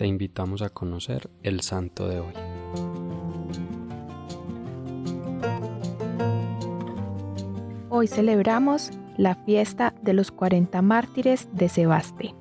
te invitamos a conocer el santo de hoy. Hoy celebramos la fiesta de los 40 mártires de Sebaste.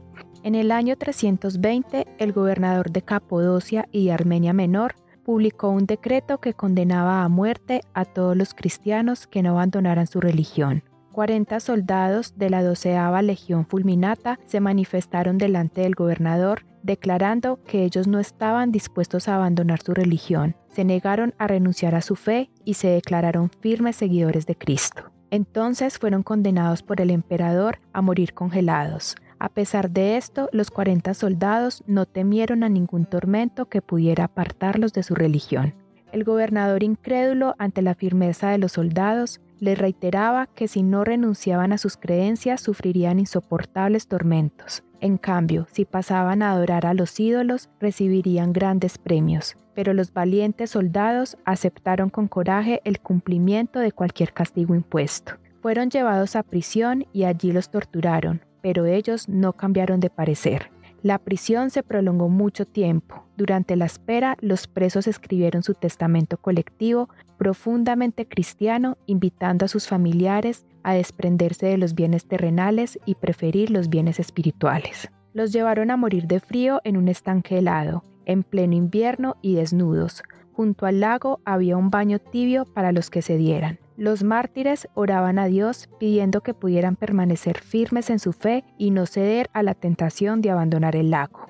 En el año 320, el gobernador de Capodocia y Armenia Menor publicó un decreto que condenaba a muerte a todos los cristianos que no abandonaran su religión. 40 soldados de la doceava Legión Fulminata se manifestaron delante del gobernador declarando que ellos no estaban dispuestos a abandonar su religión, se negaron a renunciar a su fe y se declararon firmes seguidores de Cristo. Entonces fueron condenados por el emperador a morir congelados. A pesar de esto, los 40 soldados no temieron a ningún tormento que pudiera apartarlos de su religión. El gobernador incrédulo ante la firmeza de los soldados les reiteraba que si no renunciaban a sus creencias sufrirían insoportables tormentos. En cambio, si pasaban a adorar a los ídolos, recibirían grandes premios. Pero los valientes soldados aceptaron con coraje el cumplimiento de cualquier castigo impuesto. Fueron llevados a prisión y allí los torturaron, pero ellos no cambiaron de parecer. La prisión se prolongó mucho tiempo. Durante la espera, los presos escribieron su testamento colectivo profundamente cristiano, invitando a sus familiares a desprenderse de los bienes terrenales y preferir los bienes espirituales. Los llevaron a morir de frío en un estanque helado, en pleno invierno y desnudos. Junto al lago había un baño tibio para los que se dieran. Los mártires oraban a Dios pidiendo que pudieran permanecer firmes en su fe y no ceder a la tentación de abandonar el lago.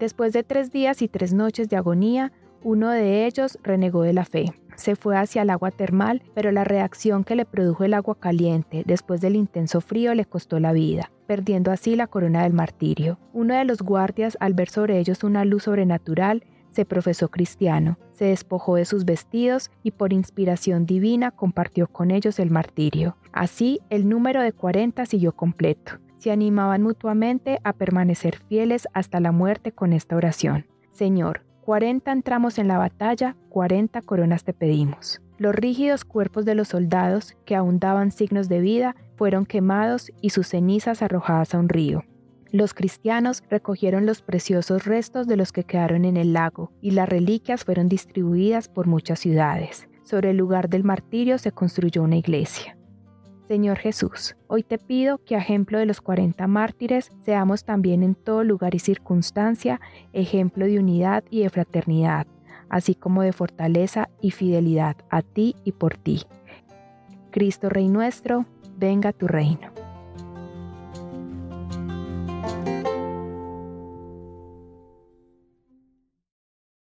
Después de tres días y tres noches de agonía, uno de ellos renegó de la fe. Se fue hacia el agua termal, pero la reacción que le produjo el agua caliente después del intenso frío le costó la vida, perdiendo así la corona del martirio. Uno de los guardias, al ver sobre ellos una luz sobrenatural, se profesó cristiano, se despojó de sus vestidos y por inspiración divina compartió con ellos el martirio. Así, el número de 40 siguió completo. Se animaban mutuamente a permanecer fieles hasta la muerte con esta oración. Señor, 40 entramos en la batalla, 40 coronas te pedimos. Los rígidos cuerpos de los soldados, que aún daban signos de vida, fueron quemados y sus cenizas arrojadas a un río. Los cristianos recogieron los preciosos restos de los que quedaron en el lago y las reliquias fueron distribuidas por muchas ciudades. Sobre el lugar del martirio se construyó una iglesia. Señor Jesús, hoy te pido que ejemplo de los 40 mártires seamos también en todo lugar y circunstancia ejemplo de unidad y de fraternidad, así como de fortaleza y fidelidad a ti y por ti. Cristo Rey nuestro, venga tu reino. Thank you.